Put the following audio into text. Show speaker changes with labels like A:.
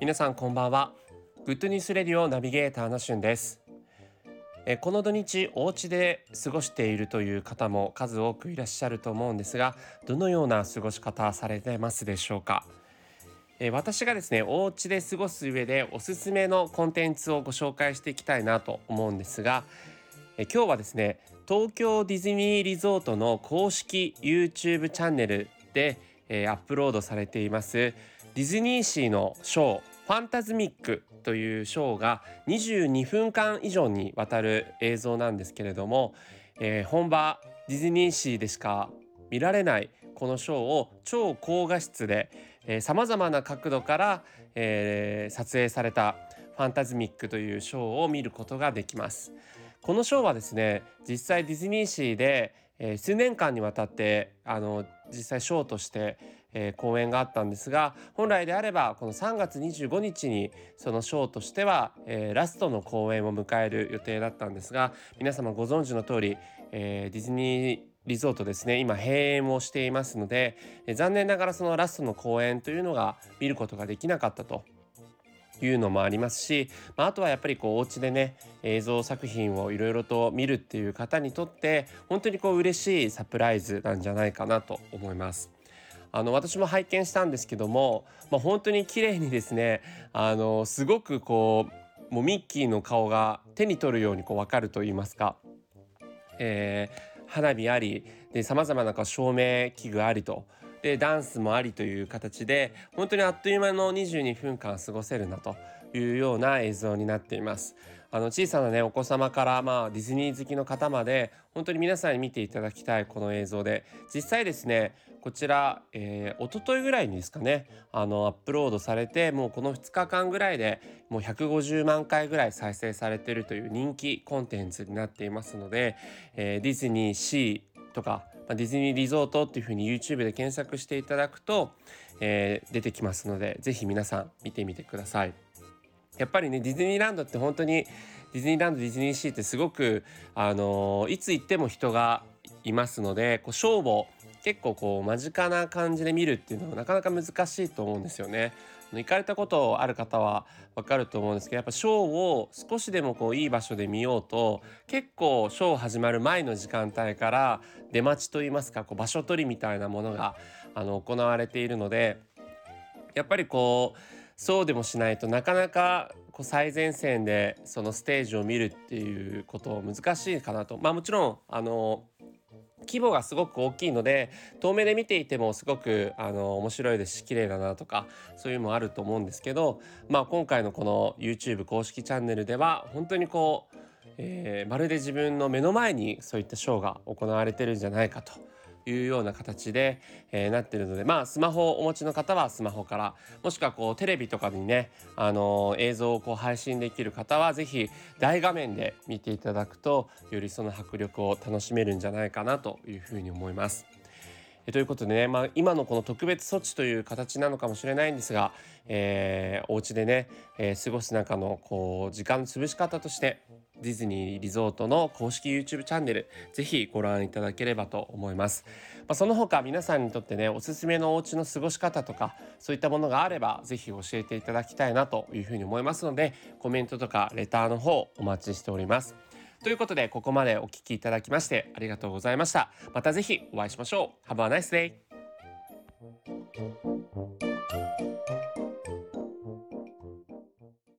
A: 皆さんこんばんは。グッドニュースレディオナビゲーターのしゅんです。えこの土日お家で過ごしているという方も数多くいらっしゃると思うんですがどのような過ごし方されてますでしょうか？え私がですねお家で過ごす上でおすすめのコンテンツをご紹介していきたいなと思うんですがえ今日はですね東京ディズニーリゾートの公式 YouTube チャンネルで、えアップロードされていますディズニーシーのショーファンタズミックというショーが22分間以上にわたる映像なんですけれども、えー、本場ディズニーシーでしか見られないこのショーを超高画質でさまざまな角度から、えー、撮影されたファンタズミックというショーを見ることができます。このショーはですね実際ディズニーシーで、えー、数年間にわたってあの実際ショーとして、えー、公演があったんですが本来であればこの3月25日にそのショーとしては、えー、ラストの公演を迎える予定だったんですが皆様ご存知の通り、えー、ディズニーリゾートですね今閉園をしていますので、残念ながらそのラストの公演というのが見ることができなかったと。いうのもありますし、まあ、あとはやっぱりこうお家でね映像作品をいろいろと見るっていう方にとって本当にこう嬉しいサプライズなんじゃないかなと思います。あの私も拝見したんですけども、まあ、本当に綺麗にですねあのすごくこうもうミッキーの顔が手に取るようにこう分かると言いますか、えー、花火ありさまざまな照明器具ありとでダンスもありという形で本当にあっという間の22分間過ごせるなというような映像になっています。あの小さなねお子様からまあディズニー好きの方まで本当に皆さんに見ていただきたいこの映像で。実際ですねこちら、えー、一昨日ぐらいにですかねあのアップロードされてもうこの2日間ぐらいでもう150万回ぐらい再生されてるという人気コンテンツになっていますので、えー、ディズニーシーとかまディズニーリゾートっていうふうに YouTube で検索していただくと、えー、出てきますので是非皆さん見てみてください。やっぱりねディズニーランドって本当にディズニーランドディズニーシーってすごくあのー、いつ行っても人がいますのでこうショーを結構こう間近な感じで見るっていうのはなかなか難しいと思うんですよね。行かれたことある方はわかると思うんですけどやっぱショーを少しでもこういい場所で見ようと結構ショー始まる前の時間帯から出待ちといいますかこう場所取りみたいなものがあの行われているのでやっぱりこうそうでもしないとなかなかこう最前線でそのステージを見るっていうこと難しいかなとまあもちろんあの規模がすごく大きいので遠目で見ていてもすごくあの面白いですし綺麗だなとかそういうのもあると思うんですけど、まあ、今回のこの YouTube 公式チャンネルでは本当にこう、えー、まるで自分の目の前にそういったショーが行われてるんじゃないかというような形で、えー、なってるのでまあスマホをお持ちの方はスマホからもしくはこうテレビとかにね、あのー、映像をこう配信できる方は是非大画面で見ていただくとよりその迫力を楽しめるんじゃないかなというふうに思います。ということでね、まあ、今のこの特別措置という形なのかもしれないんですが、えー、お家でね、えー、過ごす中のこう時間の潰し方としてディズニーリゾートの公式 YouTube チャンネルぜひご覧いただければと思います、まあ、その他皆さんにとってねおすすめのお家の過ごし方とかそういったものがあればぜひ教えていただきたいなというふうに思いますのでコメントとかレターの方お待ちしております。ということでここまでお聴きいただきましてありがとうございました。またぜひお会いしましょう。Have a nice day